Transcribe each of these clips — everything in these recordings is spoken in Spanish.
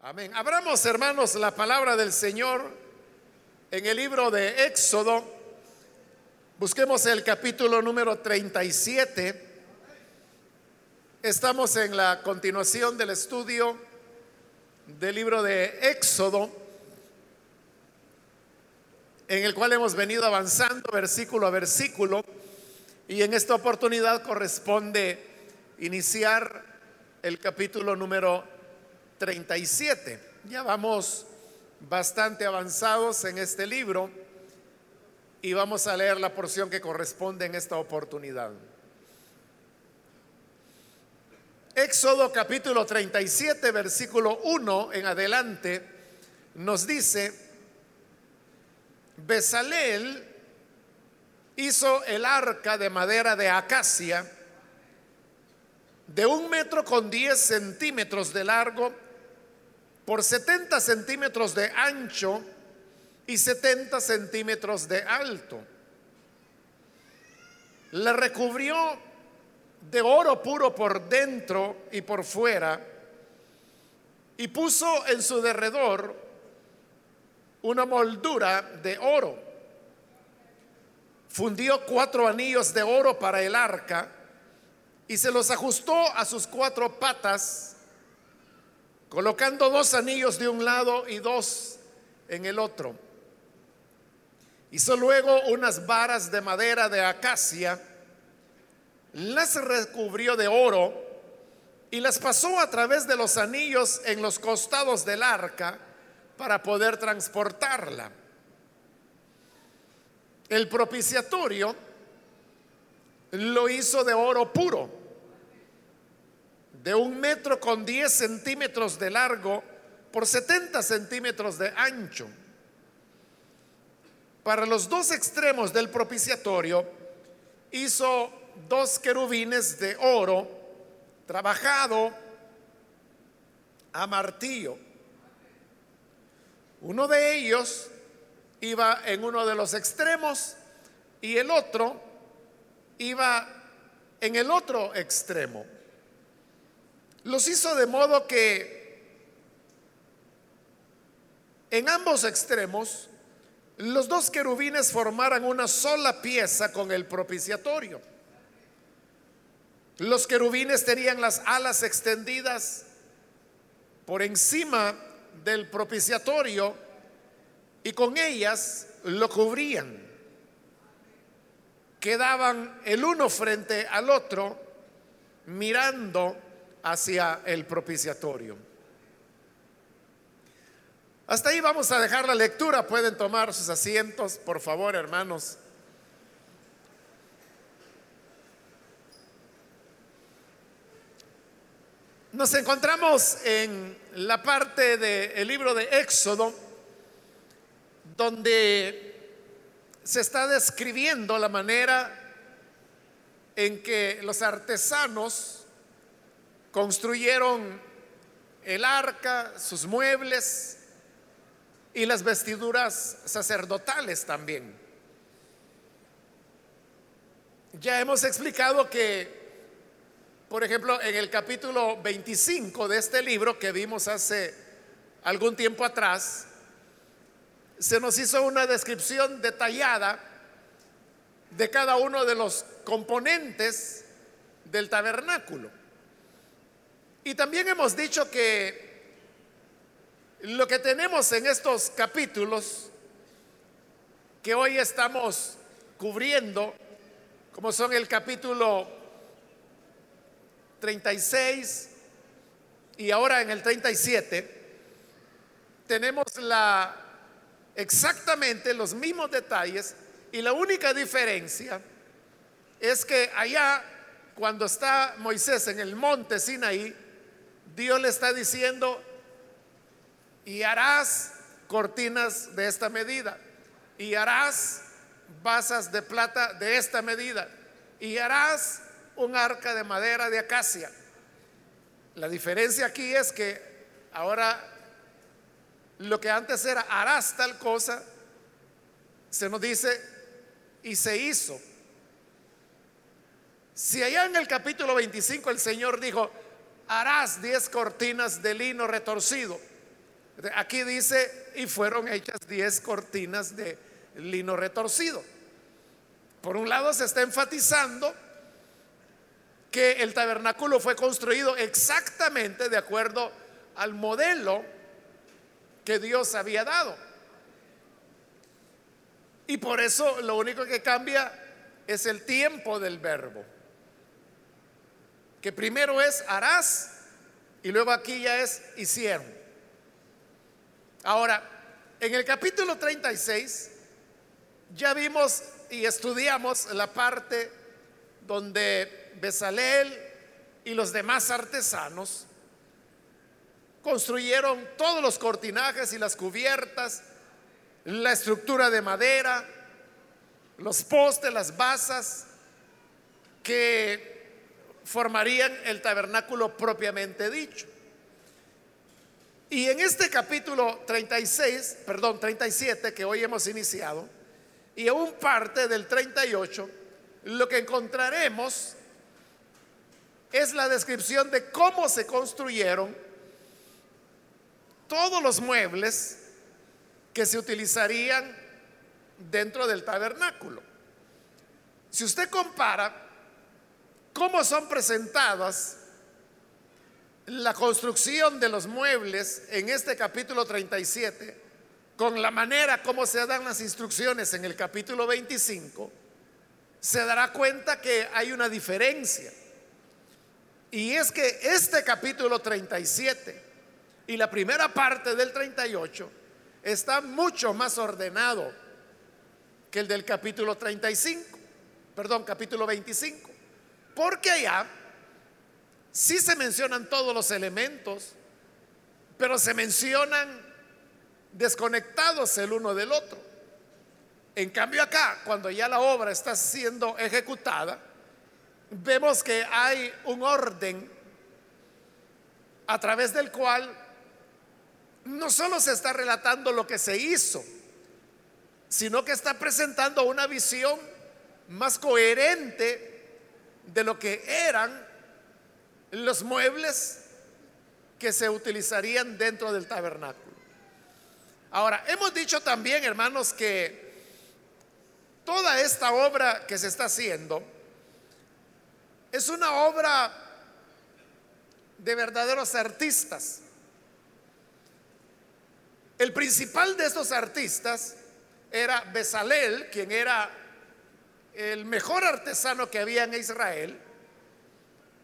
Amén. Abramos, hermanos, la palabra del Señor en el libro de Éxodo. Busquemos el capítulo número 37. Estamos en la continuación del estudio del libro de Éxodo, en el cual hemos venido avanzando versículo a versículo. Y en esta oportunidad corresponde iniciar el capítulo número 37. Ya vamos bastante avanzados en este libro y vamos a leer la porción que corresponde en esta oportunidad. Éxodo capítulo 37, versículo 1 en adelante, nos dice, Besaleel hizo el arca de madera de acacia de un metro con diez centímetros de largo por 70 centímetros de ancho y 70 centímetros de alto. Le recubrió de oro puro por dentro y por fuera y puso en su derredor una moldura de oro. Fundió cuatro anillos de oro para el arca y se los ajustó a sus cuatro patas colocando dos anillos de un lado y dos en el otro. Hizo luego unas varas de madera de acacia, las recubrió de oro y las pasó a través de los anillos en los costados del arca para poder transportarla. El propiciatorio lo hizo de oro puro de un metro con 10 centímetros de largo por 70 centímetros de ancho. Para los dos extremos del propiciatorio hizo dos querubines de oro trabajado a martillo. Uno de ellos iba en uno de los extremos y el otro iba en el otro extremo. Los hizo de modo que en ambos extremos los dos querubines formaran una sola pieza con el propiciatorio. Los querubines tenían las alas extendidas por encima del propiciatorio y con ellas lo cubrían. Quedaban el uno frente al otro mirando hacia el propiciatorio. Hasta ahí vamos a dejar la lectura. Pueden tomar sus asientos, por favor, hermanos. Nos encontramos en la parte del libro de Éxodo, donde se está describiendo la manera en que los artesanos construyeron el arca, sus muebles y las vestiduras sacerdotales también. Ya hemos explicado que, por ejemplo, en el capítulo 25 de este libro que vimos hace algún tiempo atrás, se nos hizo una descripción detallada de cada uno de los componentes del tabernáculo. Y también hemos dicho que lo que tenemos en estos capítulos que hoy estamos cubriendo, como son el capítulo 36 y ahora en el 37, tenemos la exactamente los mismos detalles y la única diferencia es que allá cuando está Moisés en el monte Sinaí, Dios le está diciendo, y harás cortinas de esta medida, y harás basas de plata de esta medida, y harás un arca de madera de acacia. La diferencia aquí es que ahora lo que antes era harás tal cosa, se nos dice y se hizo. Si allá en el capítulo 25 el Señor dijo, harás diez cortinas de lino retorcido. Aquí dice, y fueron hechas 10 cortinas de lino retorcido. Por un lado se está enfatizando que el tabernáculo fue construido exactamente de acuerdo al modelo que Dios había dado. Y por eso lo único que cambia es el tiempo del verbo. Que primero es harás y luego aquí ya es hicieron. Ahora, en el capítulo 36 ya vimos y estudiamos la parte donde Besalel y los demás artesanos construyeron todos los cortinajes y las cubiertas, la estructura de madera, los postes, las basas que formarían el tabernáculo propiamente dicho. Y en este capítulo 36, perdón, 37 que hoy hemos iniciado, y aún parte del 38, lo que encontraremos es la descripción de cómo se construyeron todos los muebles que se utilizarían dentro del tabernáculo. Si usted compara cómo son presentadas la construcción de los muebles en este capítulo 37 con la manera como se dan las instrucciones en el capítulo 25, se dará cuenta que hay una diferencia. Y es que este capítulo 37 y la primera parte del 38 está mucho más ordenado que el del capítulo 35, perdón, capítulo 25. Porque allá sí se mencionan todos los elementos, pero se mencionan desconectados el uno del otro. En cambio acá, cuando ya la obra está siendo ejecutada, vemos que hay un orden a través del cual no solo se está relatando lo que se hizo, sino que está presentando una visión más coherente de lo que eran los muebles que se utilizarían dentro del tabernáculo. Ahora, hemos dicho también, hermanos, que toda esta obra que se está haciendo es una obra de verdaderos artistas. El principal de estos artistas era Besalel, quien era el mejor artesano que había en Israel,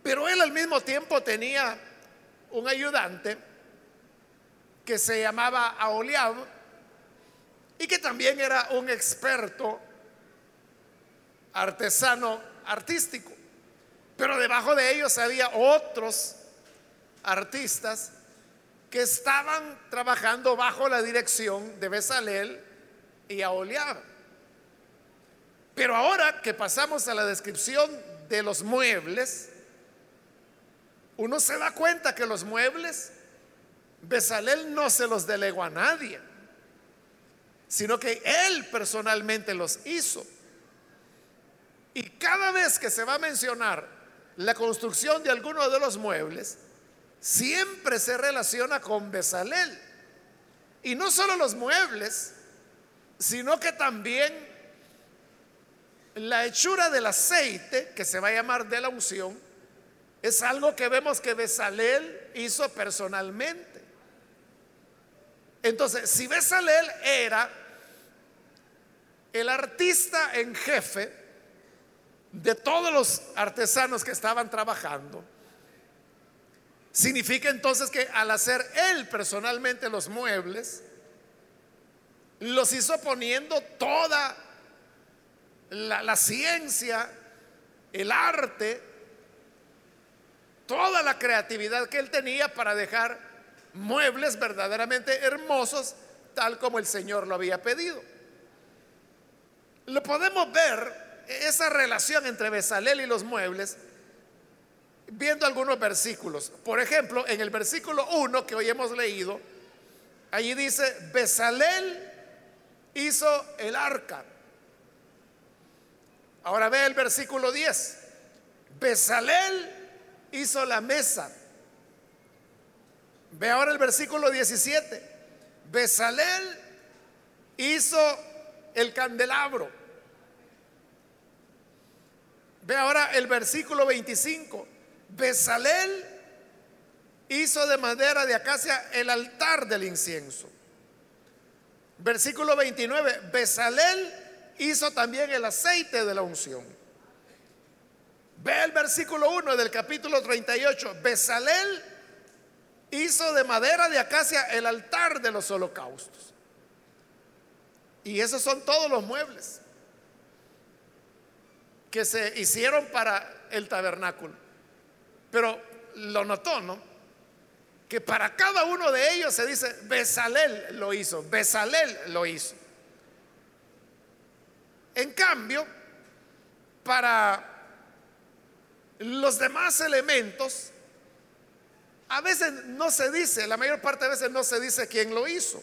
pero él al mismo tiempo tenía un ayudante que se llamaba Aholiab y que también era un experto artesano artístico. Pero debajo de ellos había otros artistas que estaban trabajando bajo la dirección de Besalel y Aholiab. Pero ahora que pasamos a la descripción de los muebles, uno se da cuenta que los muebles, Besalel no se los delegó a nadie, sino que él personalmente los hizo. Y cada vez que se va a mencionar la construcción de alguno de los muebles, siempre se relaciona con Besalel. Y no solo los muebles, sino que también la hechura del aceite, que se va a llamar de la unción, es algo que vemos que Besalel hizo personalmente. Entonces, si Besalel era el artista en jefe de todos los artesanos que estaban trabajando, Significa entonces que al hacer él personalmente los muebles, los hizo poniendo toda la, ciencia, el arte, toda la creatividad que él tenía para dejar muebles verdaderamente hermosos, tal como el Señor lo había pedido. Lo podemos ver, esa relación entre Besalel y los muebles, viendo algunos versículos. Por ejemplo, en el versículo 1 que hoy hemos leído, allí dice, Besalel hizo el arca. Ahora ve el versículo 10. Besalel hizo la mesa. Ve ahora el versículo 17. Besalel hizo el candelabro. Ve ahora el versículo 25. Besalel hizo de madera de acacia el altar del incienso. Versículo 29. Besalel hizo también el aceite de la unción. Ve el versículo 1 del capítulo 38. Besalel hizo de madera de acacia el altar de los holocaustos. Y esos son todos los muebles que se hicieron para el tabernáculo. Pero lo notó, ¿no? Que para cada uno de ellos se dice, Besalel lo hizo, Besalel lo hizo. En cambio, para los demás elementos, a veces no se dice, la mayor parte de veces no se dice quién lo hizo.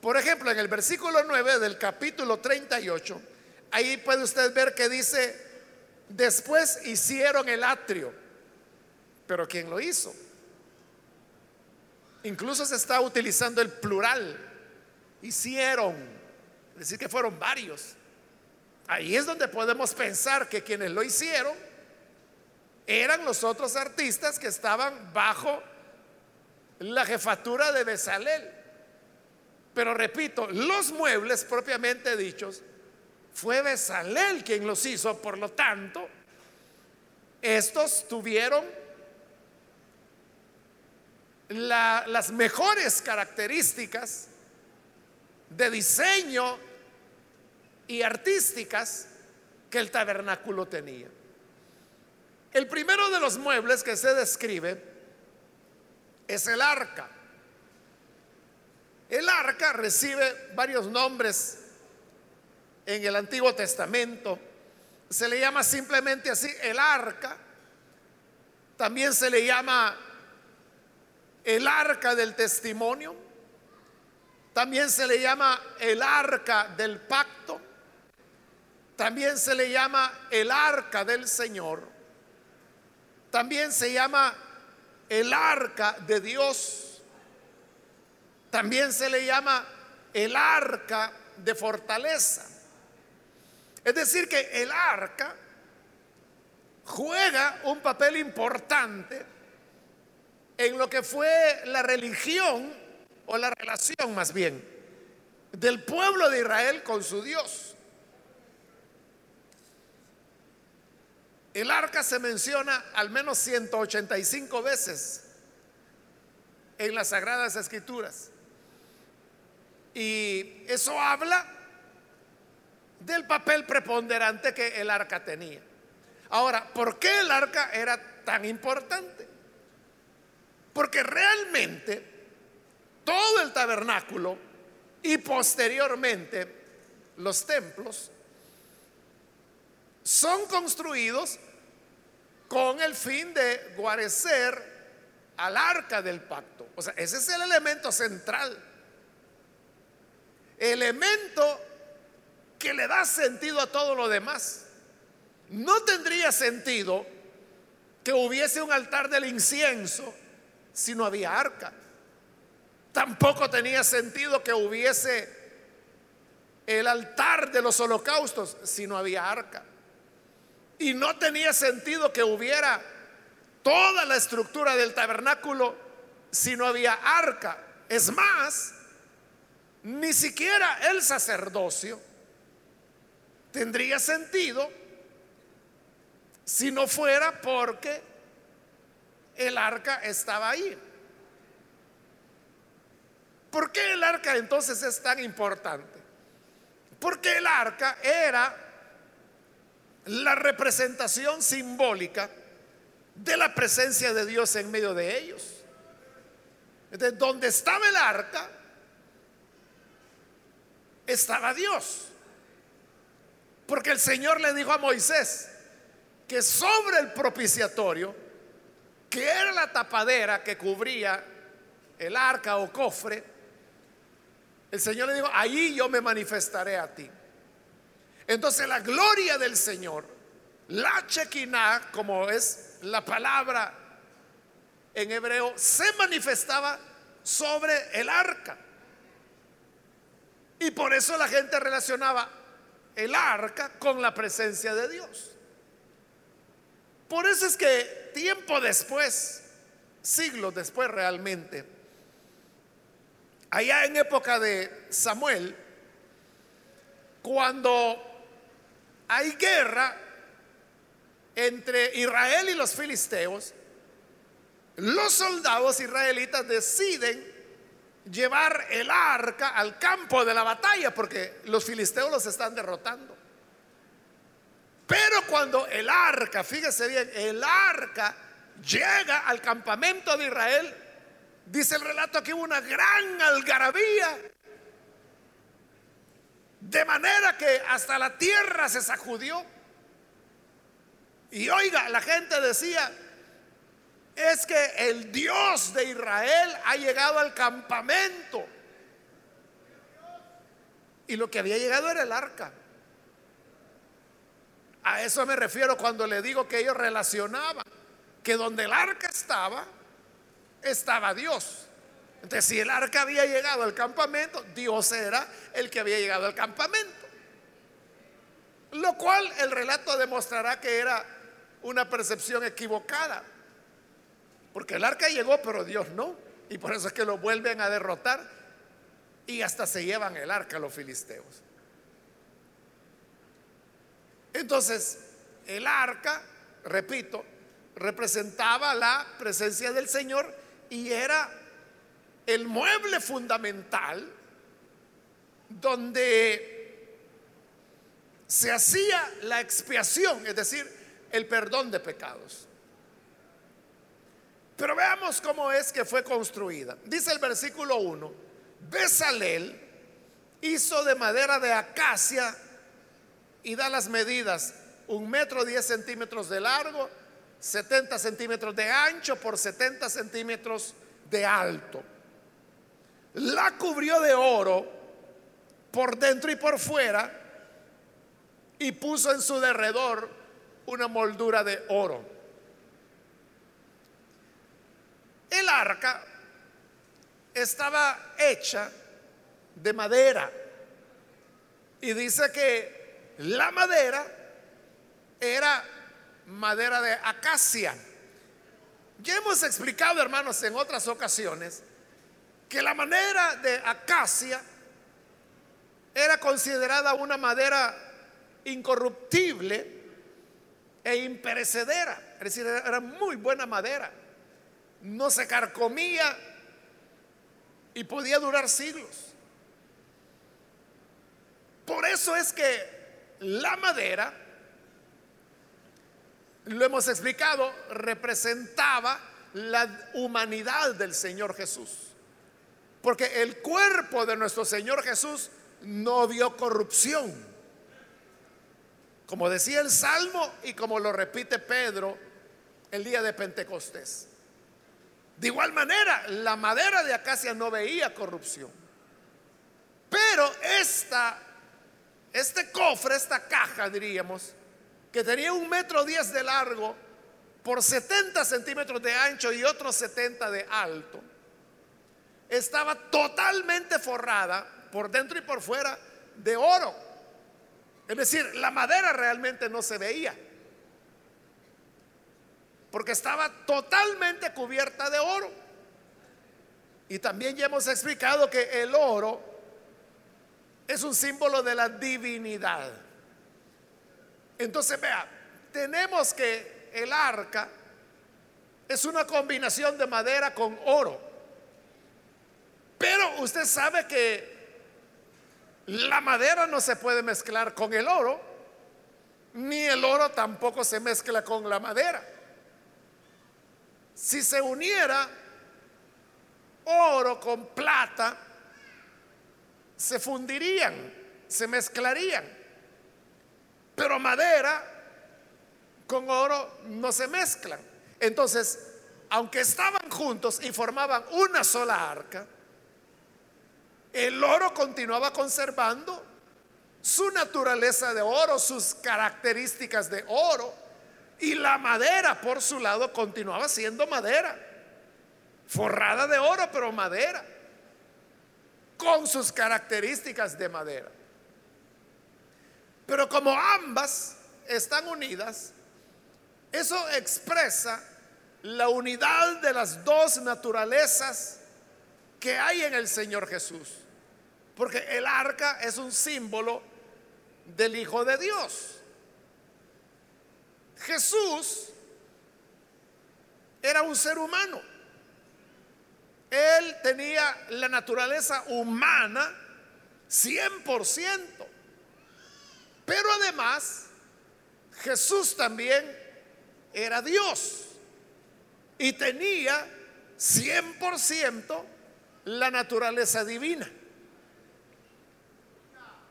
Por ejemplo, en el versículo 9 del capítulo 38, ahí puede usted ver que dice, después hicieron el atrio, pero ¿quién lo hizo? Incluso se está utilizando el plural, hicieron, es decir, que fueron varios. Ahí es donde podemos pensar que quienes lo hicieron eran los otros artistas que estaban bajo la jefatura de Besalel. Pero repito, los muebles propiamente dichos, fue Besalel quien los hizo, por lo tanto, estos tuvieron las mejores características de diseño y artísticas que el tabernáculo tenía. El primero de los muebles que se describe es el arca. El arca recibe varios nombres en el Antiguo Testamento. Se le llama simplemente así el arca. También se le llama el arca del testimonio. También se le llama el arca del pacto. También se le llama el arca del Señor. También se llama el arca de Dios. También se le llama el arca de fortaleza. Es decir, que el arca juega un papel importante en lo que fue la religión o la relación más bien del pueblo de Israel con su Dios. El arca se menciona al menos 185 veces en las Sagradas Escrituras. Y eso habla del papel preponderante que el arca tenía. Ahora, ¿por qué el arca era tan importante? Porque realmente todo el tabernáculo y posteriormente los templos son construidos con el fin de guarecer al arca del pacto. O sea, ese es el elemento central. Elemento que le da sentido a todo lo demás. No tendría sentido que hubiese un altar del incienso si no había arca. Tampoco tenía sentido que hubiese el altar de los holocaustos si no había arca. Y no tenía sentido que hubiera toda la estructura del tabernáculo si no había arca. Es más, ni siquiera el sacerdocio tendría sentido si no fuera porque el arca estaba ahí. ¿Por qué el arca entonces es tan importante? Porque el arca era la representación simbólica de la presencia de Dios en medio de ellos. De donde estaba el arca, estaba Dios. Porque el Señor le dijo a Moisés que sobre el propiciatorio, que era la tapadera que cubría el arca o cofre, el Señor le dijo, ahí yo me manifestaré a ti. Entonces la gloria del Señor, la chequiná, como es la palabra en hebreo, se manifestaba sobre el arca. Y por eso la gente relacionaba el arca con la presencia de Dios. Por eso es que tiempo después, siglos después realmente, allá en época de Samuel, cuando hay guerra entre Israel y los filisteos, los soldados israelitas deciden llevar el arca al campo de la batalla porque los filisteos los están derrotando. Pero cuando el arca, fíjese bien, el arca llega al campamento de Israel, dice el relato que hubo una gran algarabía, de manera que hasta la tierra se sacudió. Y oiga, la gente decía, es que el Dios de Israel ha llegado al campamento. Y lo que había llegado era el arca. A eso me refiero cuando le digo que ellos relacionaban que donde el arca estaba, estaba Dios. Entonces, si el arca había llegado al campamento, Dios era el que había llegado al campamento. Lo cual el relato demostrará que era una percepción equivocada. Porque el arca llegó, pero Dios no. Y por eso es que lo vuelven a derrotar y hasta se llevan el arca los filisteos. Entonces, el arca, repito, representaba la presencia del Señor y era el mueble fundamental donde se hacía la expiación, es decir, el perdón de pecados. Pero veamos cómo es que fue construida. Dice el versículo 1, Besalel hizo de madera de acacia y da las medidas, un metro diez centímetros de largo, 70 centímetros de ancho por 70 centímetros de alto. La cubrió de oro por dentro y por fuera y puso en su derredor una moldura de oro. El arca estaba hecha de madera y dice que la madera era madera de acacia. Ya hemos explicado, hermanos, en otras ocasiones, que la madera de acacia era considerada una madera incorruptible e imperecedera. Es decir, era muy buena madera. No se carcomía y podía durar siglos. Por eso es que la madera, lo hemos explicado, representaba la humanidad del Señor Jesús. Porque el cuerpo de nuestro Señor Jesús no vio corrupción. Como decía el Salmo y como lo repite Pedro el día de Pentecostés. De igual manera, la madera de acacia no veía corrupción. Pero esta este cofre, esta caja, diríamos, que tenía un metro diez de largo por 70 centímetros de ancho y otros 70 de alto, estaba totalmente forrada por dentro y por fuera de oro. Es decir, la madera realmente no se veía, porque estaba totalmente cubierta de oro. Y también ya hemos explicado que el oro es un símbolo de la divinidad. Entonces, vea, tenemos que el arca es una combinación de madera con oro. Pero usted sabe que la madera no se puede mezclar con el oro, ni el oro tampoco se mezcla con la madera. Si se uniera oro con plata, se fundirían, se mezclarían. Pero madera con oro no se mezclan. Entonces, aunque estaban juntos y formaban una sola arca, el oro continuaba conservando su naturaleza de oro, sus características de oro, y la madera por su lado continuaba siendo madera, forrada de oro, pero madera con sus características de madera. Pero como ambas están unidas, eso expresa la unidad de las dos naturalezas que hay en el Señor Jesús. Porque el arca es un símbolo del Hijo de Dios. Jesús era un ser humano. Él tenía la naturaleza humana 100%. Pero además, Jesús también era Dios y tenía 100% la naturaleza divina.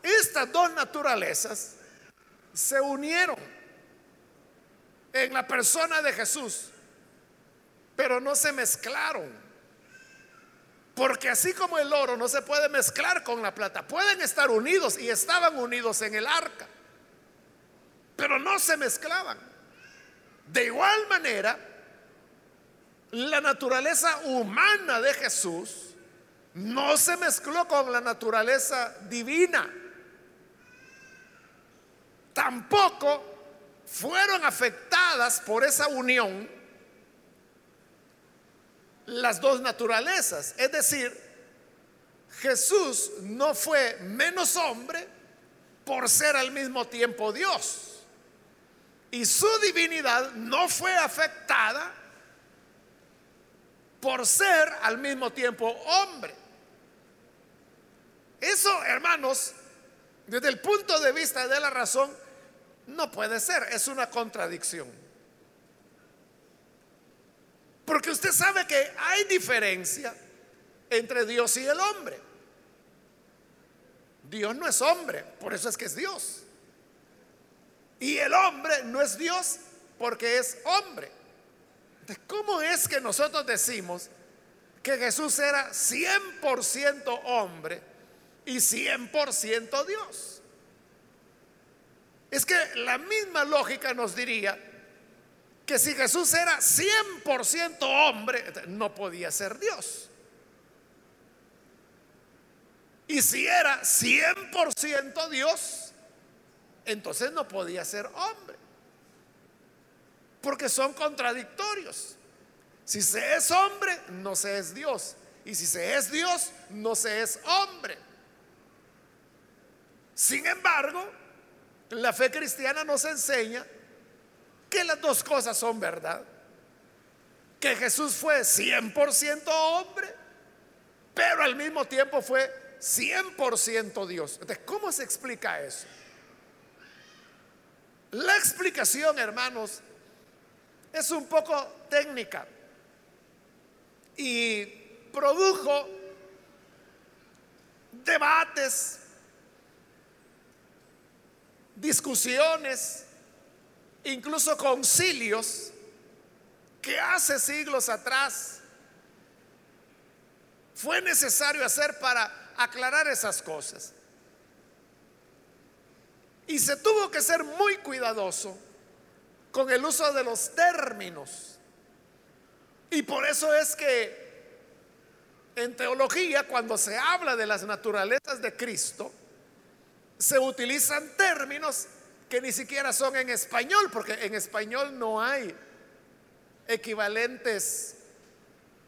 Estas dos naturalezas se unieron en la persona de Jesús, pero no se mezclaron. Porque así como el oro no se puede mezclar con la plata, pueden estar unidos y estaban unidos en el arca, pero no se mezclaban. De igual manera, la naturaleza humana de Jesús no se mezcló con la naturaleza divina. Tampoco fueron afectadas por esa unión las dos naturalezas. Es decir, Jesús no fue menos hombre por ser al mismo tiempo Dios. Y su divinidad no fue afectada por ser al mismo tiempo hombre. Eso, hermanos, desde el punto de vista de la razón, no puede ser, es una contradicción. Porque usted sabe que hay diferencia entre Dios y el hombre. Dios no es hombre, por eso es que es Dios. Y el hombre no es Dios porque es hombre. ¿cómo es que nosotros decimos que Jesús era 100% hombre y 100% Dios? Es que la misma lógica nos diría que si Jesús era 100% hombre, no podía ser Dios. Y si era 100% Dios, entonces no podía ser hombre porque son contradictorios. Si se es hombre, no se es Dios. Y si se es Dios, no se es hombre. Sin embargo, la fe cristiana nos enseña que las dos cosas son verdad. Que Jesús fue 100% hombre, pero al mismo tiempo fue 100% Dios. Entonces, ¿cómo se explica eso? La explicación, hermanos, es un poco técnica y produjo debates, discusiones, incluso concilios que hace siglos atrás fue necesario hacer para aclarar esas cosas. Y se tuvo que ser muy cuidadoso con el uso de los términos. Y por eso es que en teología, cuando se habla de las naturalezas de Cristo, se utilizan términos que ni siquiera son en español, porque en español no hay equivalentes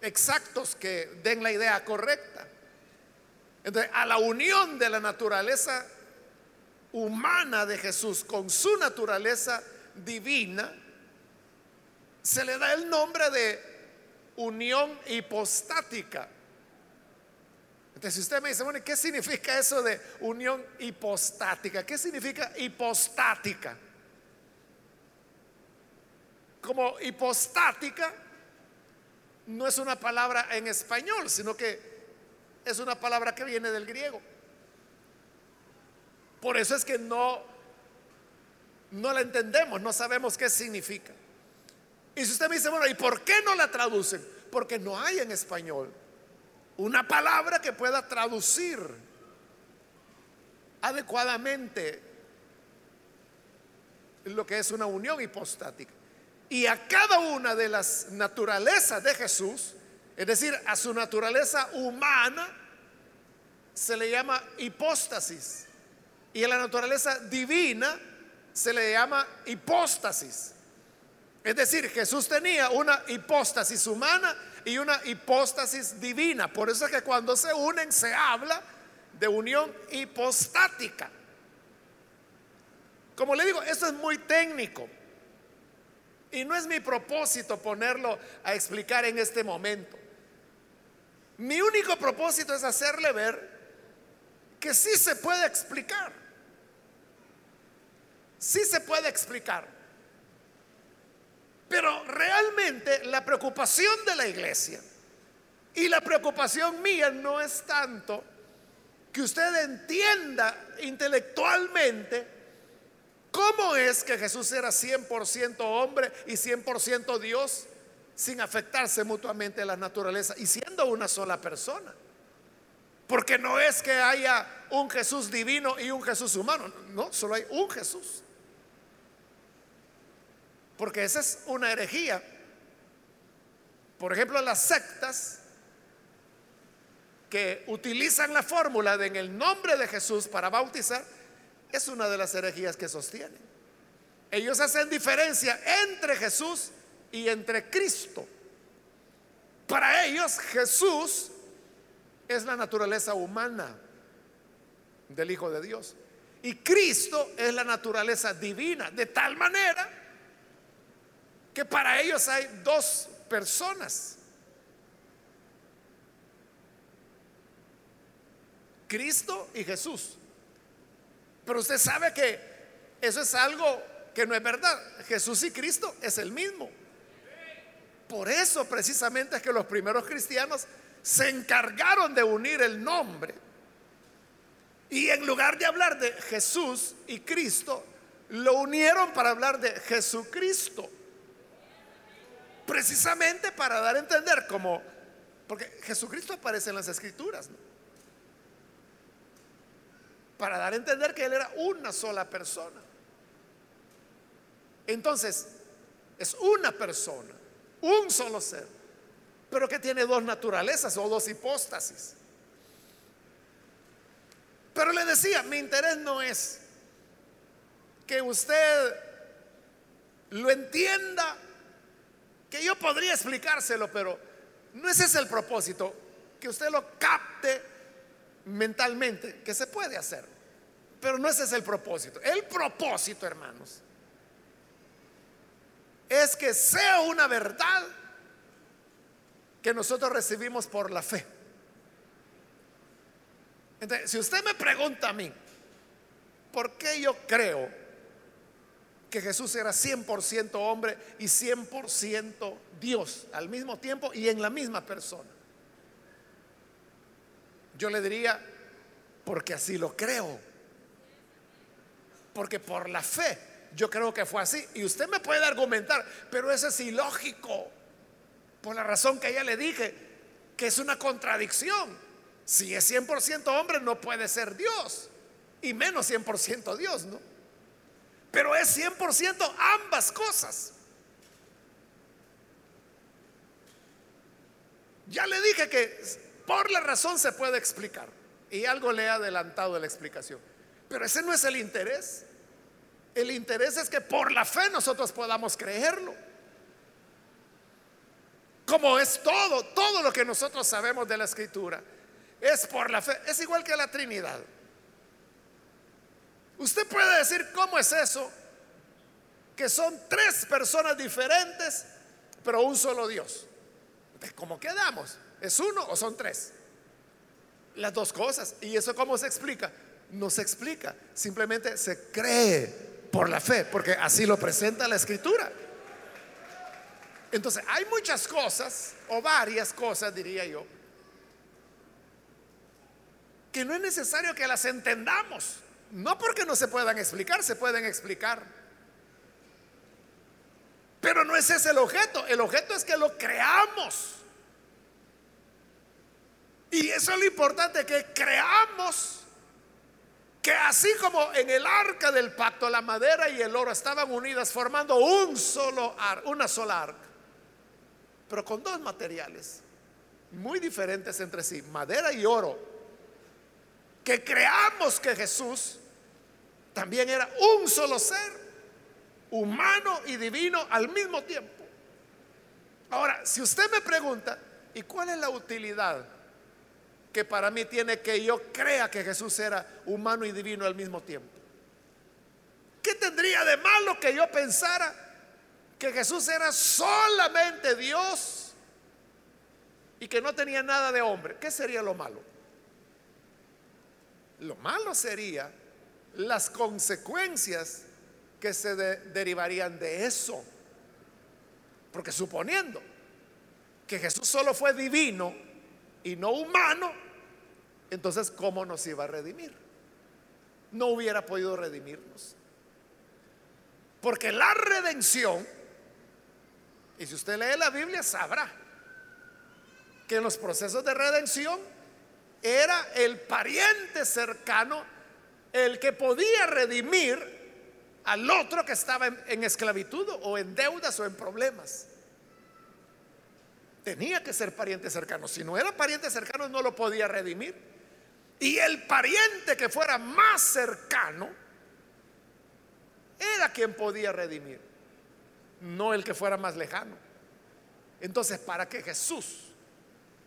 exactos que den la idea correcta. Entonces, a la unión de la naturaleza humana de Jesús con su naturaleza divina, se le da el nombre de unión hipostática. Entonces, si usted me dice, bueno, ¿qué significa eso de unión hipostática? ¿Qué significa hipostática? Como hipostática no es una palabra en español, sino que es una palabra que viene del griego. Por eso es que no no la entendemos, no sabemos qué significa. Y si usted me dice, bueno, ¿y por qué no la traducen? Porque no hay en español una palabra que pueda traducir adecuadamente lo que es una unión hipostática. Y a cada una de las naturalezas de Jesús, es decir, a su naturaleza humana, se le llama hipóstasis y a la naturaleza divina se le llama hipóstasis. Es decir, Jesús tenía una hipóstasis humana y una hipóstasis divina. Por eso es que cuando se unen se habla de unión hipostática. Como le digo, esto es muy técnico. Y no es mi propósito ponerlo a explicar en este momento. Mi único propósito es hacerle ver que sí se puede explicar. Sí se puede explicar. Pero realmente la preocupación de la iglesia y la preocupación mía no es tanto que usted entienda intelectualmente cómo es que Jesús era 100% hombre y 100% Dios sin afectarse mutuamente la naturaleza y siendo una sola persona. Porque no es que haya un Jesús divino y un Jesús humano, no, solo hay un Jesús. Porque esa es una herejía. Por ejemplo, las sectas que utilizan la fórmula de en el nombre de Jesús para bautizar, es una de las herejías que sostienen. Ellos hacen diferencia entre Jesús y entre Cristo. Para ellos Jesús es la naturaleza humana del Hijo de Dios. Y Cristo es la naturaleza divina, de tal manera que para ellos hay dos personas. Cristo y Jesús. Pero usted sabe que eso es algo que no es verdad. Jesús y Cristo es el mismo. Por eso precisamente es que los primeros cristianos se encargaron de unir el nombre. Y en lugar de hablar de Jesús y Cristo, lo unieron para hablar de Jesucristo. Precisamente para dar a entender como, porque Jesucristo aparece en las escrituras, para dar a entender que Él era una sola persona. Entonces, es una persona, un solo ser, pero que tiene dos naturalezas o dos hipóstasis. Pero le decía, mi interés no es que usted lo entienda, que yo podría explicárselo, pero no ese es el propósito, que usted lo capte mentalmente, que se puede hacer. Pero no ese es el propósito. El propósito, hermanos, es que sea una verdad que nosotros recibimos por la fe. Entonces, si usted me pregunta a mí, ¿por qué yo creo que Jesús era 100% hombre y 100% Dios al mismo tiempo y en la misma persona? Yo le diría, porque así lo creo. Porque por la fe yo creo que fue así. Y usted me puede argumentar, pero eso es ilógico. Por la razón que ya le dije, que es una contradicción. Si es 100% hombre, no puede ser Dios. Y menos 100% Dios, ¿no? Pero es 100% ambas cosas. Ya le dije que por la razón se puede explicar. Y algo le he adelantado de la explicación. Pero ese no es el interés. El interés es que por la fe nosotros podamos creerlo. Como es todo, todo lo que nosotros sabemos de la escritura, es por la fe. Es igual que la Trinidad. Usted puede decir, ¿cómo es eso? Que son tres personas diferentes, pero un solo Dios. ¿Cómo quedamos? ¿Es uno o son tres? Las dos cosas. ¿Y eso cómo se explica? No se explica, simplemente se cree por la fe, porque así lo presenta la escritura. Entonces, hay muchas cosas, o varias cosas, diría yo, que no es necesario que las entendamos. No porque no se puedan explicar, se pueden explicar. Pero no es ese el objeto. El objeto es que lo creamos. Y eso es lo importante, que creamos que así como en el arca del pacto la madera y el oro estaban unidas formando un solo arca, una sola arca, pero con dos materiales muy diferentes entre sí, madera y oro. Que creamos que Jesús también era un solo ser, humano y divino al mismo tiempo. Ahora, si usted me pregunta, ¿y cuál es la utilidad que para mí tiene que yo crea que Jesús era humano y divino al mismo tiempo? ¿Qué tendría de malo que yo pensara que Jesús era solamente Dios y que no tenía nada de hombre? ¿Qué sería lo malo? Lo malo sería las consecuencias que se derivarían de eso. Porque suponiendo que Jesús solo fue divino y no humano, entonces ¿cómo nos iba a redimir? No hubiera podido redimirnos. Porque la redención, y si usted lee la Biblia sabrá que en los procesos de redención era el pariente cercano el que podía redimir al otro que estaba en, esclavitud o en deudas o en problemas. Tenía que ser pariente cercano. Si no era pariente cercano, no lo podía redimir. Y el pariente que fuera más cercano era quien podía redimir, no el que fuera más lejano. Entonces, para que Jesús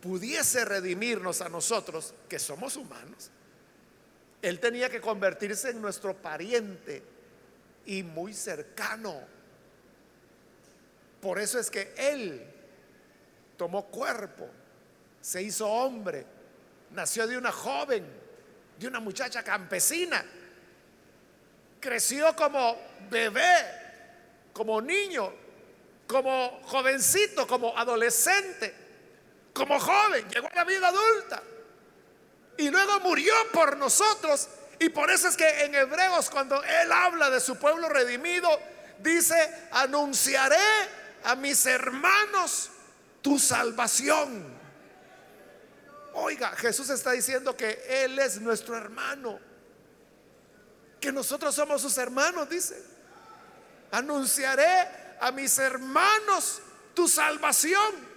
pudiese redimirnos a nosotros, que somos humanos, Él tenía que convertirse en nuestro pariente y muy cercano. Por eso es que Él tomó cuerpo, se hizo hombre, nació de una joven, de una muchacha campesina, creció como bebé, como niño, como jovencito, como adolescente, como joven, llegó a la vida adulta y luego murió por nosotros y por eso es que en Hebreos cuando Él habla de su pueblo redimido, dice, anunciaré a mis hermanos tu salvación. Oiga, Jesús está diciendo que Él es nuestro hermano, que nosotros somos sus hermanos, dice. Anunciaré a mis hermanos tu salvación.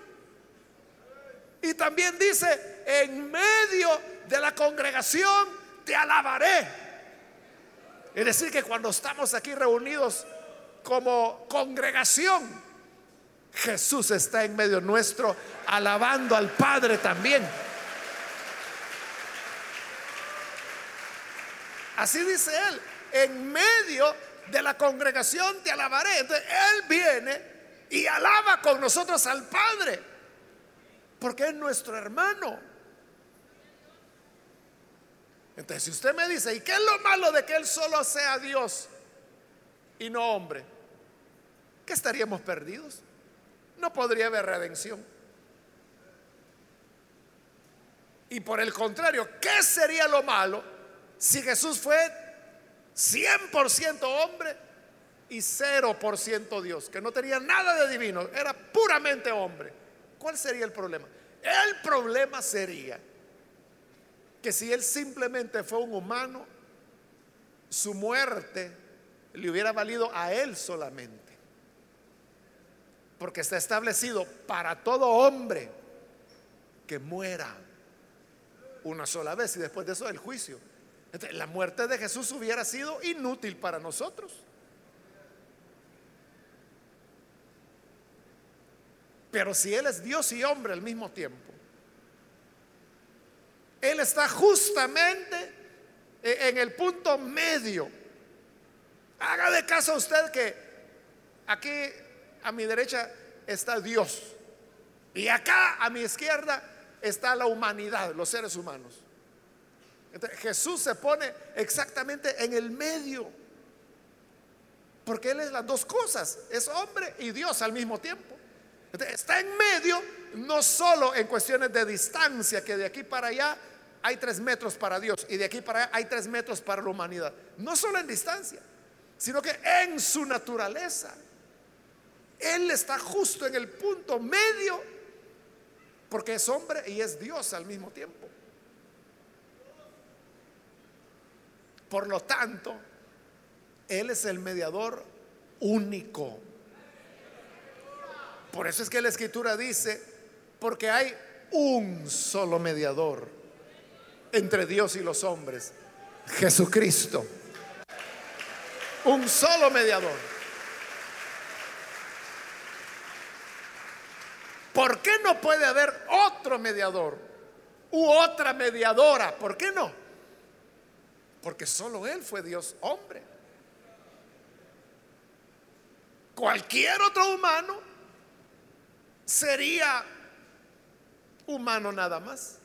Y también dice, en medio de la congregación te alabaré. Es decir, que cuando estamos aquí reunidos como congregación, Jesús está en medio nuestro, alabando al Padre también. Así dice él, en medio de la congregación te alabaré. Entonces él viene y alaba con nosotros al Padre, porque es nuestro hermano. Entonces, si usted me dice, ¿y qué es lo malo de que Él solo sea Dios y no hombre? ¿Qué estaríamos perdidos? No podría haber redención. Y por el contrario, ¿qué sería lo malo si Jesús fue 100% hombre y 0% Dios? Que no tenía nada de divino, era puramente hombre. ¿Cuál sería el problema? El problema sería que si él simplemente fue un humano, su muerte le hubiera valido a él solamente. Porque está establecido para todo hombre que muera una sola vez y después de eso el juicio. Entonces, la muerte de Jesús hubiera sido inútil para nosotros. Pero si Él es Dios y hombre al mismo tiempo, él está justamente en el punto medio. Haga de caso a usted que aquí a mi derecha está Dios y acá a mi izquierda está la humanidad, los seres humanos. Jesús se pone exactamente en el medio. Porque Él es las dos cosas, es hombre y Dios al mismo tiempo. Está en medio, no solo en cuestiones de distancia, que de aquí para allá hay tres metros para Dios y de aquí para allá hay tres metros para la humanidad. No solo en distancia, sino que en su naturaleza. Él está justo en el punto medio porque es hombre y es Dios al mismo tiempo. Por lo tanto, Él es el mediador único. Por eso es que la escritura dice, porque hay un solo mediador entre Dios y los hombres, Jesucristo. Un solo mediador. ¿Por qué no puede haber otro mediador u otra mediadora? ¿Por qué no? Porque solo Él fue Dios hombre. Cualquier otro humano sería humano nada más.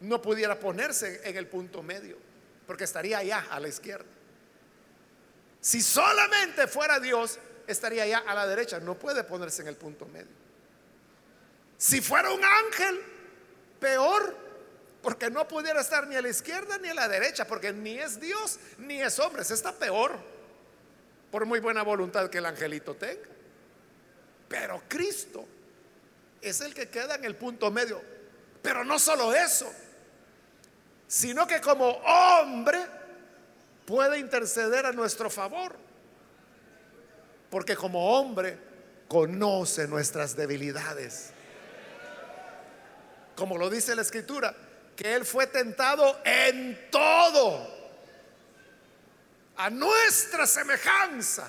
No pudiera ponerse en el punto medio, porque estaría allá a la izquierda. Si solamente fuera Dios, estaría allá a la derecha. No puede ponerse en el punto medio. Si fuera un ángel, peor, porque no pudiera estar ni a la izquierda ni a la derecha, porque ni es Dios ni es hombre, se está peor, por muy buena voluntad que el angelito tenga. Pero Cristo es el que queda en el punto medio. Pero no solo eso, sino que como hombre puede interceder a nuestro favor. Porque como hombre conoce nuestras debilidades como lo dice la escritura, que Él fue tentado en todo, a nuestra semejanza.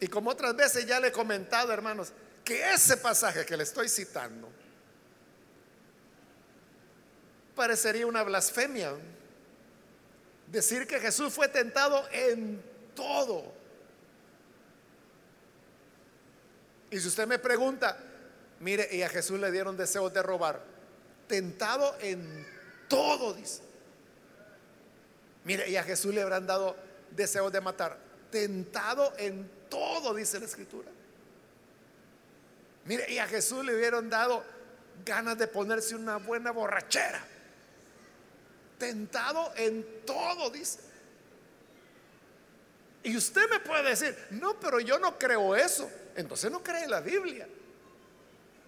Y como otras veces ya le he comentado, hermanos, que ese pasaje que le estoy citando parecería una blasfemia. Decir que Jesús fue tentado en todo. Y si usted me pregunta, Mire, y a Jesús le dieron deseos de robar. Tentado en todo, dice. Mire, y a Jesús le habrán dado deseos de matar. Tentado en todo, dice la escritura. Mire, y a Jesús le hubieron dado ganas de ponerse una buena borrachera. Tentado en todo, dice. Y usted me puede decir, no, pero yo no creo eso. Entonces no cree la Biblia.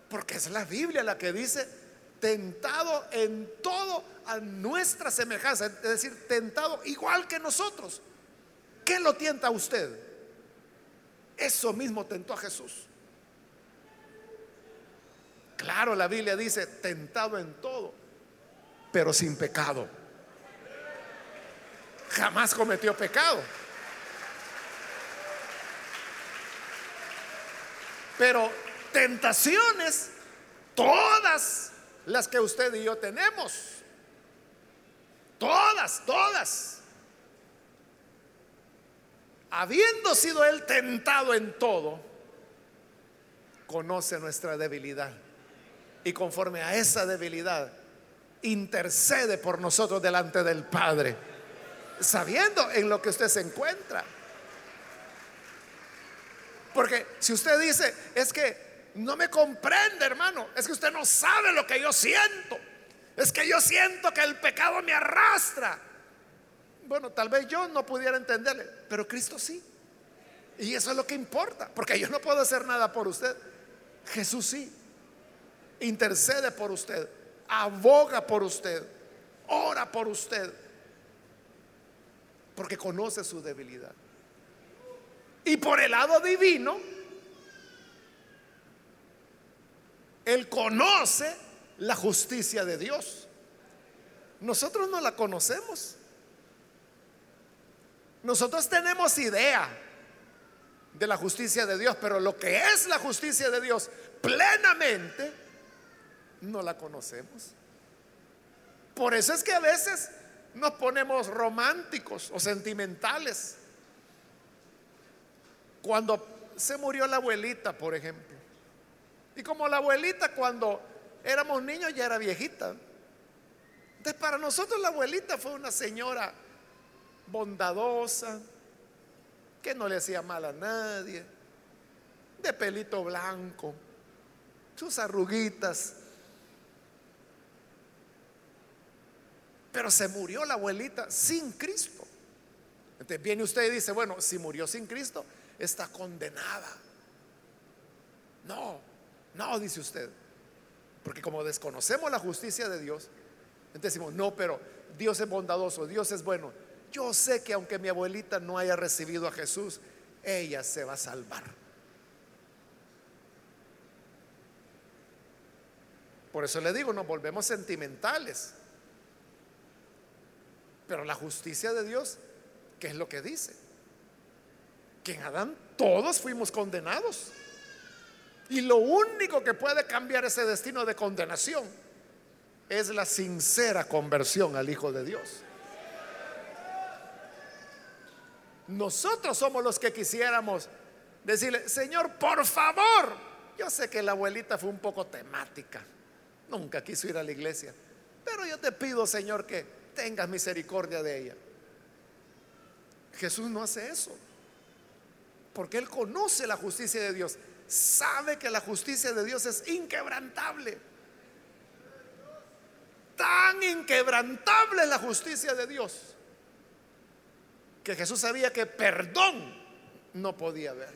Porque es la Biblia la que dice, tentado en todo a nuestra semejanza, es decir, tentado igual que nosotros. ¿Qué lo tienta a usted? Eso mismo tentó a Jesús. Claro, la Biblia dice, tentado en todo, pero sin pecado. Jamás cometió pecado. Pero tentaciones, todas las que usted y yo tenemos. Todas, todas. Habiendo sido él tentado en todo, conoce nuestra debilidad. Y conforme a esa debilidad, intercede por nosotros delante del Padre, sabiendo en lo que usted se encuentra. Porque si usted dice, es que no me comprende, hermano. Es que usted no sabe lo que yo siento. Es que yo siento que el pecado me arrastra. Bueno, tal vez yo no pudiera entenderle, pero Cristo sí. Y eso es lo que importa, porque yo no puedo hacer nada por usted. Jesús sí. Intercede por usted, aboga por usted, ora por usted, porque conoce su debilidad. Y por el lado divino, Él conoce la justicia de Dios. Nosotros no la conocemos. Nosotros tenemos idea de la justicia de Dios, pero lo que es la justicia de Dios plenamente, no la conocemos. Por eso es que a veces nos ponemos románticos o sentimentales. Cuando se murió la abuelita, por ejemplo. Y como la abuelita cuando éramos niños ya era viejita. Entonces para nosotros la abuelita fue una señora bondadosa, que no le hacía mal a nadie, de pelito blanco, sus arruguitas. Pero se murió la abuelita sin Cristo. Entonces viene usted y dice, bueno, si murió sin Cristo, está condenada. No, no, dice usted. Porque como desconocemos la justicia de Dios, entonces decimos, no, pero Dios es bondadoso, Dios es bueno. Yo sé que aunque mi abuelita no haya recibido a Jesús, ella se va a salvar. Por eso le digo, nos volvemos sentimentales. Pero la justicia de Dios, ¿qué es lo que dice? Que en Adán todos fuimos condenados. Y lo único que puede cambiar ese destino de condenación es la sincera conversión al Hijo de Dios. Nosotros somos los que quisiéramos decirle, Señor, por favor, yo sé que la abuelita fue un poco temática, nunca quiso ir a la iglesia, pero yo te pido, Señor, que tengas misericordia de ella. Jesús no hace eso, porque Él conoce la justicia de Dios, sabe que la justicia de Dios es inquebrantable. Tan inquebrantable la justicia de Dios que Jesús sabía que perdón no podía haber.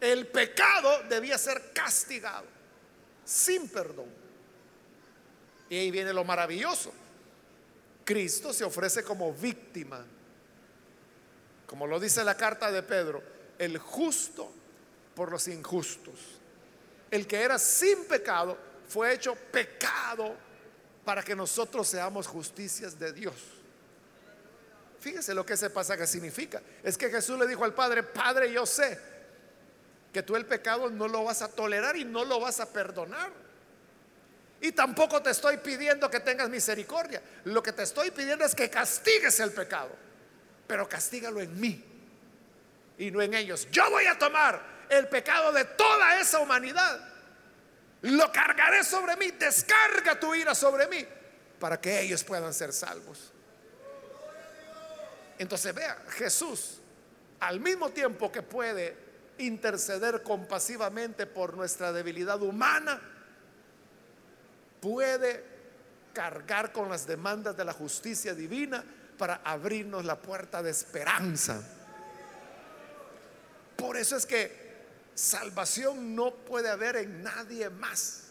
El pecado debía ser castigado sin perdón. Y ahí viene lo maravilloso. Cristo se ofrece como víctima, como lo dice la carta de Pedro, el justo por los injustos. El que era sin pecado fue hecho pecado para que nosotros seamos justicias de Dios. Fíjese lo que ese pasaje significa. Es que Jesús le dijo al Padre, Padre, yo sé que tú el pecado no lo vas a tolerar y no lo vas a perdonar. Y tampoco te estoy pidiendo que tengas misericordia. Lo que te estoy pidiendo es que castigues el pecado. Pero castígalo en mí y no en ellos. Yo voy a tomar el pecado de toda esa humanidad. Lo cargaré sobre mí. Descarga tu ira sobre mí para que ellos puedan ser salvos. Entonces vea, Jesús, al mismo tiempo que puede interceder compasivamente por nuestra debilidad humana, puede cargar con las demandas de la justicia divina para abrirnos la puerta de esperanza. Por eso es que salvación no puede haber en nadie más.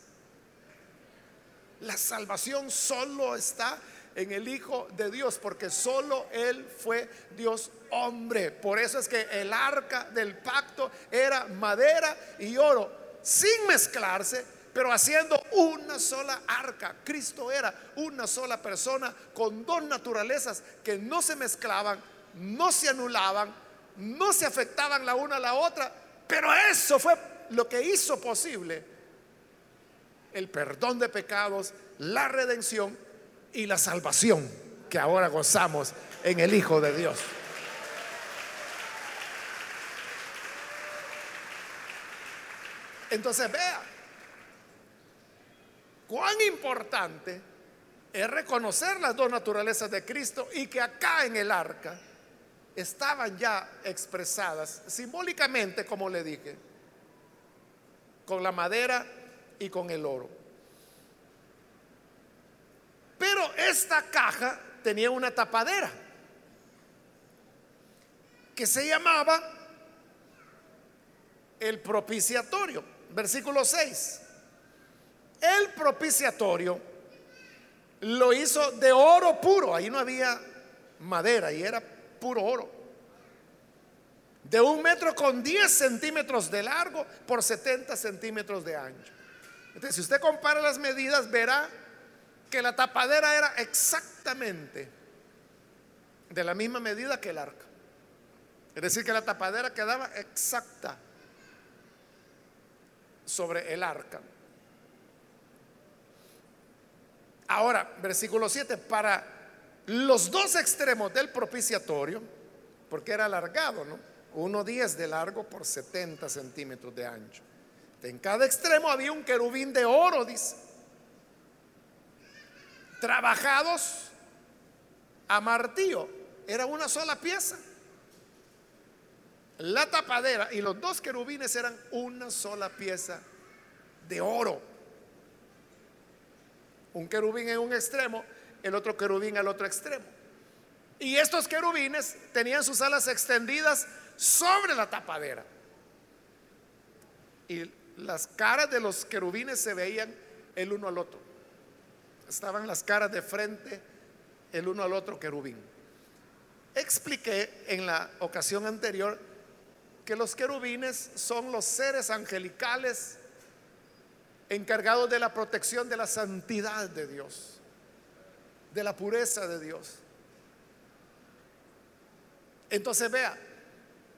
La salvación solo está en el Hijo de Dios, porque solo Él fue Dios hombre. Por eso es que el arca del pacto era madera y oro, sin mezclarse, pero haciendo una sola arca. Cristo era una sola persona con dos naturalezas que no se mezclaban, no se anulaban, no se afectaban la una a la otra, pero eso fue lo que hizo posible el perdón de pecados, la redención y la salvación que ahora gozamos en el Hijo de Dios. Entonces vea cuán importante es reconocer las dos naturalezas de Cristo y que acá en el arca estaban ya expresadas simbólicamente, como le dije, con la madera y con el oro. Pero esta caja tenía una tapadera que se llamaba el propiciatorio. Versículo 6. El propiciatorio lo hizo de oro puro. Ahí no había madera y era puro oro. De un metro con 10 centímetros de largo por 70 centímetros de ancho. Entonces, si usted compara las medidas, verá que la tapadera era exactamente de la misma medida que el arca. Es decir, que la tapadera quedaba exacta sobre el arca. Ahora, versículo 7, para los dos extremos del propiciatorio, porque era alargado, ¿no? Uno 10 de largo por 70 centímetros de ancho. En cada extremo había un querubín de oro, dice trabajados a martillo. Era una sola pieza. La tapadera y los dos querubines eran una sola pieza de oro. Un querubín en un extremo, el otro querubín al otro extremo. Y estos querubines tenían sus alas extendidas sobre la tapadera. Y las caras de los querubines se veían el uno al otro estaban las caras de frente el uno al otro querubín. Expliqué en la ocasión anterior que los querubines son los seres angelicales encargados de la protección de la santidad de Dios, de la pureza de Dios. Entonces vea,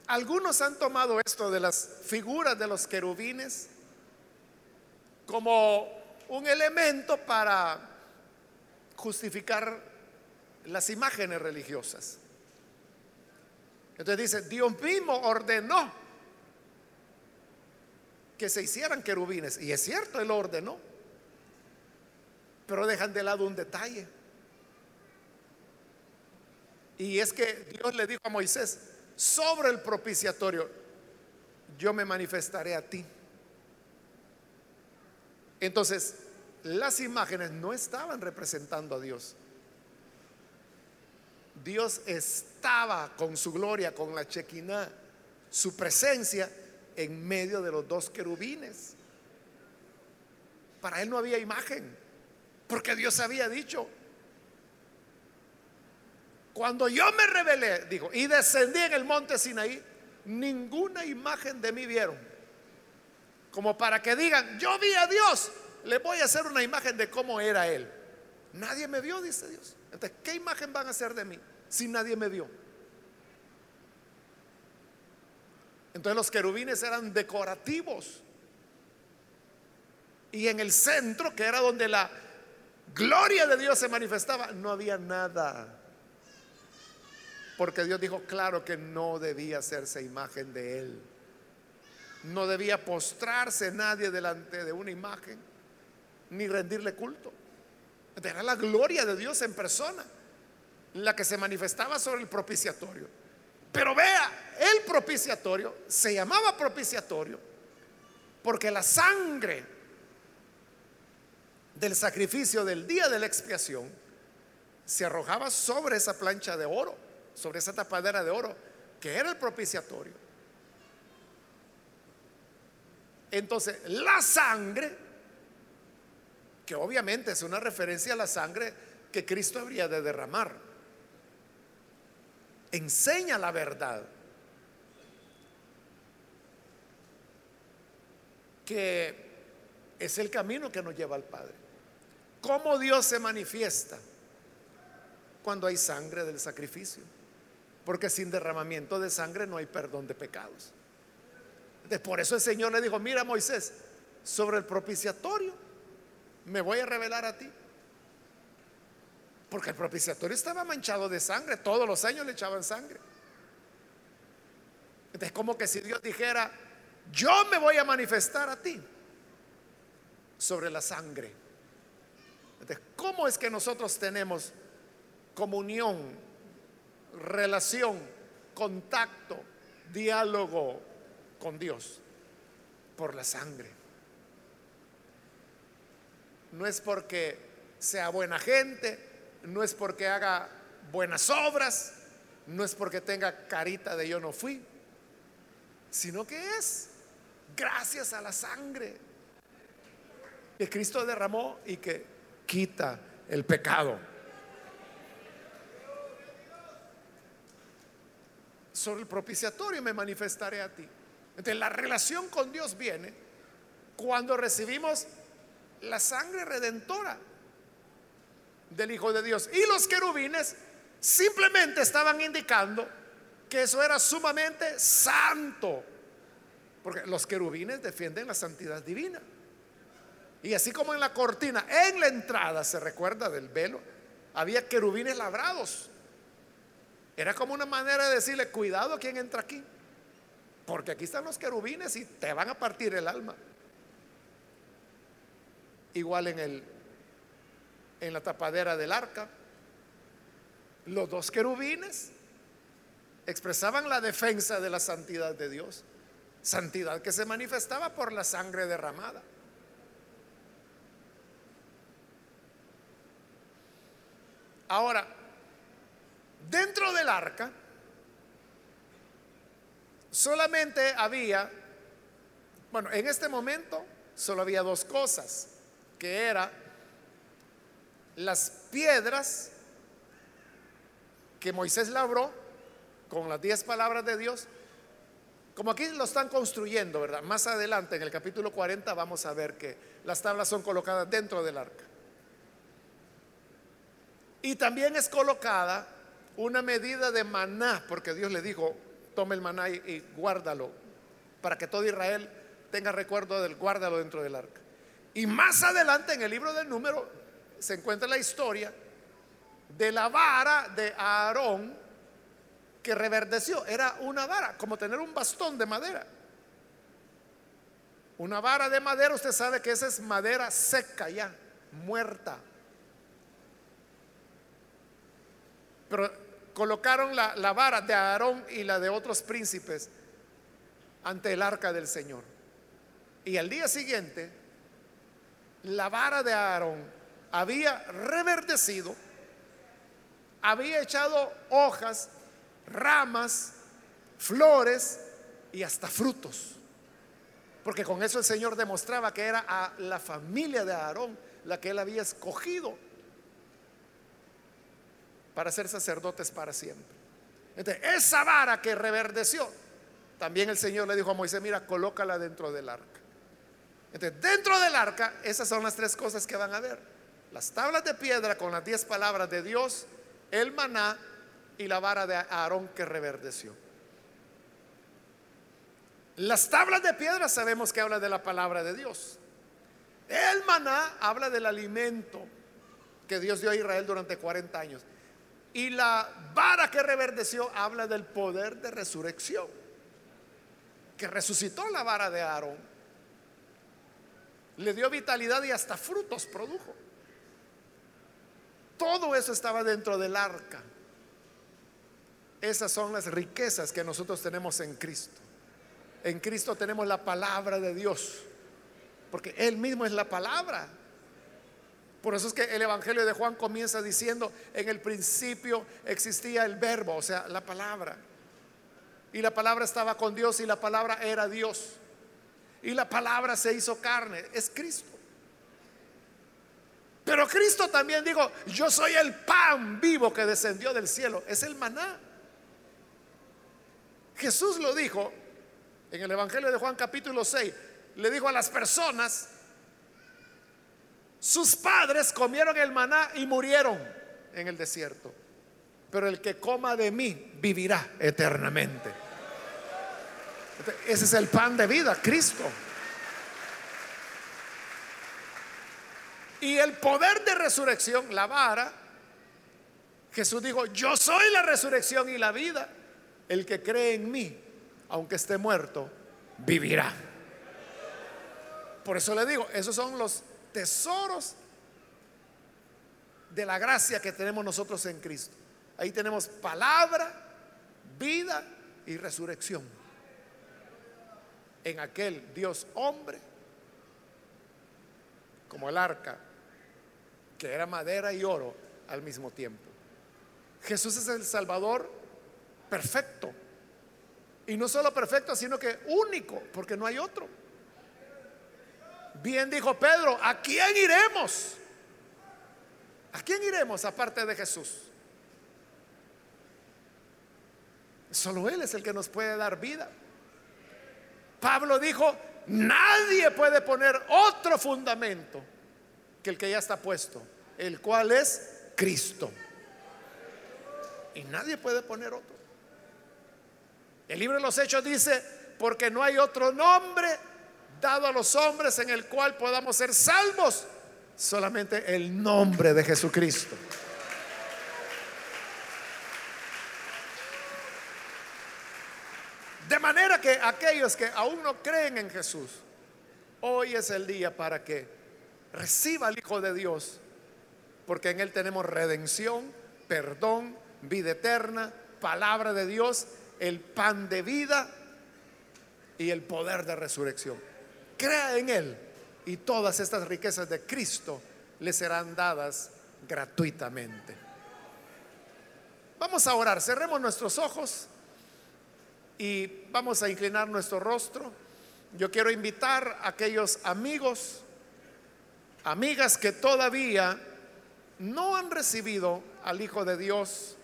algunos han tomado esto de las figuras de los querubines como un elemento para justificar las imágenes religiosas. Entonces dice, Dios mismo ordenó que se hicieran querubines. Y es cierto, Él ordenó. Pero dejan de lado un detalle. Y es que Dios le dijo a Moisés, sobre el propiciatorio, yo me manifestaré a ti. Entonces, las imágenes no estaban representando a Dios. Dios estaba con su gloria, con la chequina, su presencia en medio de los dos querubines. Para él no había imagen, porque Dios había dicho, cuando yo me rebelé, dijo, y descendí en el monte Sinaí, ninguna imagen de mí vieron. Como para que digan, yo vi a Dios, le voy a hacer una imagen de cómo era Él. Nadie me vio, dice Dios. Entonces, ¿qué imagen van a hacer de mí si nadie me vio? Entonces los querubines eran decorativos. Y en el centro, que era donde la gloria de Dios se manifestaba, no había nada. Porque Dios dijo claro que no debía hacerse imagen de Él. No debía postrarse nadie delante de una imagen, ni rendirle culto. Era la gloria de Dios en persona, la que se manifestaba sobre el propiciatorio. Pero vea, el propiciatorio se llamaba propiciatorio porque la sangre del sacrificio del día de la expiación se arrojaba sobre esa plancha de oro sobre esa tapadera de oro, que era el propiciatorio. Entonces, la sangre, obviamente es una referencia a la sangre que Cristo habría de derramar, enseña la verdad. que es el camino que nos lleva al Padre. ¿Cómo Dios se manifiesta? Cuando hay sangre del sacrificio porque sin derramamiento de sangre no hay perdón de pecados. por eso el Señor le dijo, mira Moisés, sobre el propiciatorio me voy a revelar a ti. Porque el propiciatorio estaba manchado de sangre, todos los años le echaban sangre. Entonces, como que si Dios dijera, yo me voy a manifestar a ti sobre la sangre. Entonces, ¿cómo es que nosotros tenemos comunión relación, contacto, diálogo con Dios por la sangre. No es porque sea buena gente, no es porque haga buenas obras, no es porque tenga carita de yo no fui, sino que es gracias a la sangre que Cristo derramó y que quita el pecado. sobre el propiciatorio me manifestaré a ti. Entonces la relación con Dios viene cuando recibimos la sangre redentora del Hijo de Dios. Y los querubines simplemente estaban indicando que eso era sumamente santo. Porque los querubines defienden la santidad divina. Y así como en la cortina, en la entrada, se recuerda del velo, había querubines labrados era como una manera de decirle, cuidado quien entra aquí, porque aquí están los querubines y te van a partir el alma. Igual en el en la tapadera del arca, los dos querubines expresaban la defensa de la santidad de Dios, santidad que se manifestaba por la sangre derramada. Ahora, Dentro del arca solamente había, bueno, en este momento solo había dos cosas, que era las piedras que Moisés labró con las diez palabras de Dios Como aquí lo están construyendo, ¿verdad? Más adelante, en el capítulo 40, vamos a ver que las tablas son colocadas dentro del arca. Y también es colocada una medida de maná, porque Dios le dijo, tome el maná y, guárdalo, para que todo Israel tenga recuerdo del guárdalo dentro del arca. Y más adelante en el libro del número se encuentra la historia de la vara de Aarón que reverdeció. Era una vara, como tener un bastón de madera. Una vara de madera, usted sabe que esa es madera seca ya, muerta. Pero colocaron la, la, vara de Aarón y la de otros príncipes ante el arca del Señor. Y al día siguiente, la vara de Aarón había reverdecido, había echado hojas ramas, flores y hasta frutos. Porque con eso el Señor demostraba que era a la familia de Aarón la que él había escogido para ser sacerdotes para siempre. Entonces, esa vara que reverdeció, también el Señor le dijo a Moisés, mira, colócala dentro del arca. Entonces, dentro del arca, esas son las tres cosas que van a ver. Las tablas de piedra con las diez palabras de Dios, el maná y la vara de Aarón que reverdeció. Las tablas de piedra sabemos que habla de la palabra de Dios. El maná habla del alimento que Dios dio a Israel durante 40 años. Y la vara que reverdeció habla del poder de resurrección, que resucitó la vara de Aarón. Le dio vitalidad y hasta frutos produjo. Todo eso estaba dentro del arca. Esas son las riquezas que nosotros tenemos en Cristo. En Cristo tenemos la palabra de Dios, porque Él mismo es la palabra. Por eso es que el Evangelio de Juan comienza diciendo, en el principio existía el verbo, o sea, la palabra. Y la palabra estaba con Dios y la palabra era Dios. Y la palabra se hizo carne, es Cristo. Pero Cristo también dijo, yo soy el pan vivo que descendió del cielo, es el maná. Jesús lo dijo en el Evangelio de Juan capítulo 6. Le dijo a las personas, sus padres comieron el maná y murieron en el desierto. Pero el que coma de mí vivirá eternamente. Ese es el pan de vida, Cristo. Y el poder de resurrección, la vara, Jesús dijo, yo soy la resurrección y la vida el que cree en mí, aunque esté muerto, vivirá. Por eso le digo, esos son los tesoros de la gracia que tenemos nosotros en Cristo. Ahí tenemos palabra, vida y resurrección. En aquel Dios hombre, como el arca, que era madera y oro al mismo tiempo. Jesús es el Salvador perfecto. Y no solo perfecto, sino que único, porque no hay otro. Bien dijo Pedro, ¿a quién iremos? ¿A quién iremos aparte de Jesús? Solo Él es el que nos puede dar vida. Pablo dijo, nadie puede poner otro fundamento que el que ya está puesto, el cual es Cristo. Y nadie puede poner otro. El libro de los Hechos dice, porque no hay otro nombre dado a los hombres en el cual podamos ser salvos, solamente el nombre de Jesucristo. De manera que aquellos que aún no creen en Jesús, hoy es el día para que reciba al Hijo de Dios, porque en Él tenemos redención, perdón, vida eterna, palabra de Dios el pan de vida y el poder de resurrección. Crea en Él y todas estas riquezas de Cristo le serán dadas gratuitamente. Vamos a orar, cerremos nuestros ojos y vamos a inclinar nuestro rostro. Yo quiero invitar a aquellos amigos, amigas que todavía no han recibido al Hijo de Dios.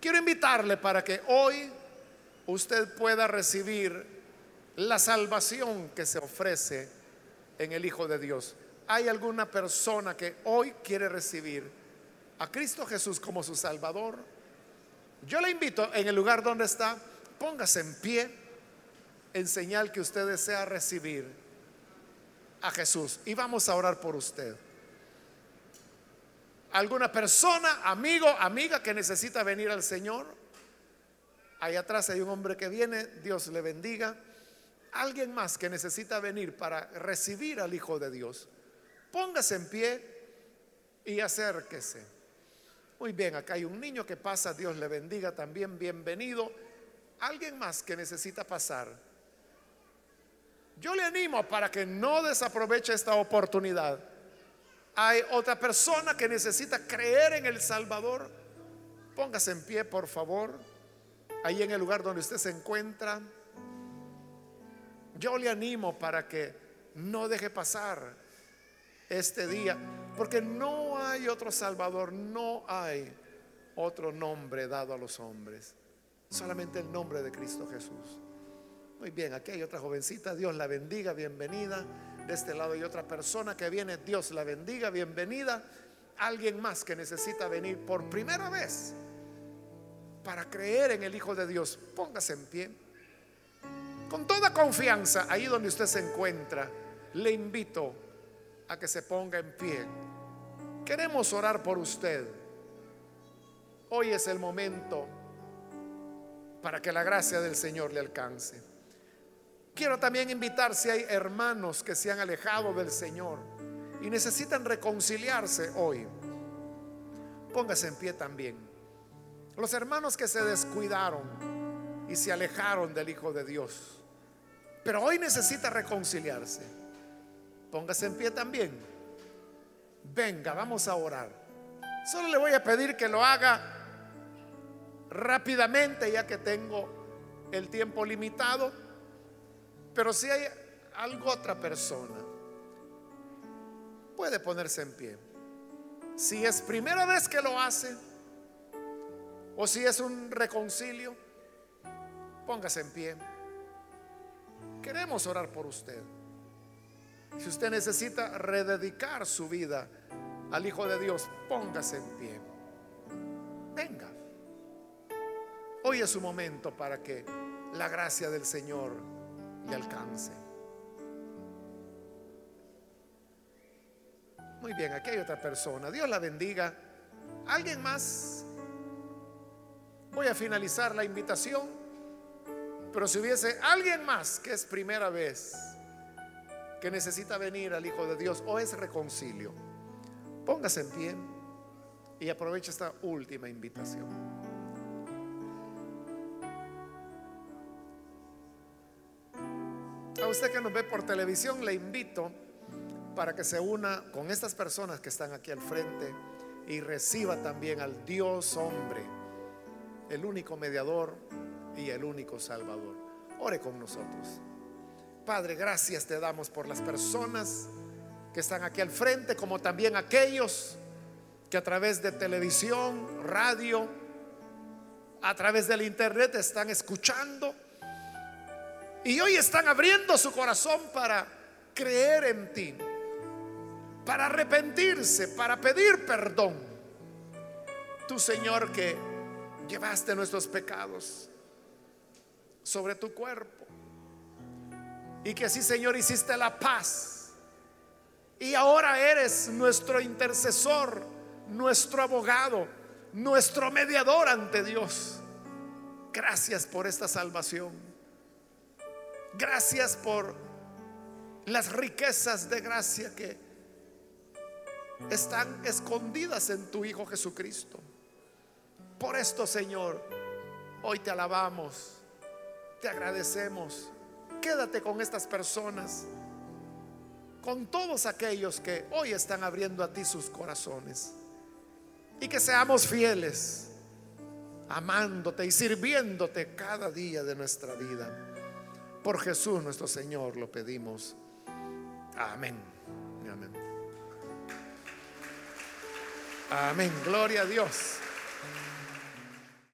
Quiero invitarle para que hoy usted pueda recibir la salvación que se ofrece en el Hijo de Dios. ¿Hay alguna persona que hoy quiere recibir a Cristo Jesús como su Salvador? Yo le invito en el lugar donde está, póngase en pie en señal que usted desea recibir a Jesús y vamos a orar por usted. ¿Alguna persona, amigo, amiga que necesita venir al Señor? Ahí atrás hay un hombre que viene, Dios le bendiga. Alguien más que necesita venir para recibir al Hijo de Dios. Póngase en pie y acérquese. Muy bien, acá hay un niño que pasa, Dios le bendiga también, bienvenido. Alguien más que necesita pasar. Yo le animo para que no desaproveche esta oportunidad. Hay otra persona que necesita creer en el Salvador. Póngase en pie, por favor, ahí en el lugar donde usted se encuentra. Yo le animo para que no deje pasar este día, porque no hay otro Salvador, no hay otro nombre dado a los hombres, solamente el nombre de Cristo Jesús. Muy bien, aquí hay otra jovencita, Dios la bendiga, bienvenida. De este lado hay otra persona que viene, Dios la bendiga, bienvenida. Alguien más que necesita venir por primera vez para creer en el Hijo de Dios, póngase en pie. Con toda confianza, ahí donde usted se encuentra, le invito a que se ponga en pie. Queremos orar por usted. Hoy es el momento para que la gracia del Señor le alcance. Quiero también invitar si hay hermanos que se han alejado del Señor y necesitan reconciliarse hoy. Póngase en pie también. Los hermanos que se descuidaron y se alejaron del Hijo de Dios, pero hoy necesita reconciliarse. Póngase en pie también. Venga, vamos a orar. Solo le voy a pedir que lo haga rápidamente ya que tengo el tiempo limitado pero si hay algo otra persona, puede ponerse en pie. Si es primera vez que lo hace, o si es un reconcilio, póngase en pie. Queremos orar por usted. Si usted necesita rededicar su vida al Hijo de Dios, póngase en pie. Venga. Hoy es su momento para que la gracia del Señor le alcance. Muy bien, aquí hay otra persona. Dios la bendiga. ¿Alguien más? Voy a finalizar la invitación. Pero si hubiese alguien más que es primera vez que necesita venir al Hijo de Dios o es reconcilio, póngase en pie y aproveche esta última invitación. Usted que nos ve por televisión, le invito para que se una con estas personas que están aquí al frente y reciba también al Dios hombre, el único mediador y el único salvador. Ore con nosotros. Padre, gracias te damos por las personas que están aquí al frente, como también aquellos que a través de televisión, radio, a través del internet están escuchando y hoy están abriendo su corazón para creer en ti, para arrepentirse, para pedir perdón. Tú, Señor, que llevaste nuestros pecados sobre tu cuerpo. Y que así, Señor, hiciste la paz. Y ahora eres nuestro intercesor, nuestro abogado, nuestro mediador ante Dios. Gracias por esta salvación. Gracias por las riquezas de gracia que están escondidas en tu Hijo Jesucristo. Por esto, Señor, hoy te alabamos, te agradecemos. Quédate con estas personas, con todos aquellos que hoy están abriendo a ti sus corazones. Y que seamos fieles, amándote y sirviéndote cada día de nuestra vida. Por Jesús nuestro Señor lo pedimos. Amén. Amén. Amén. Gloria a Dios.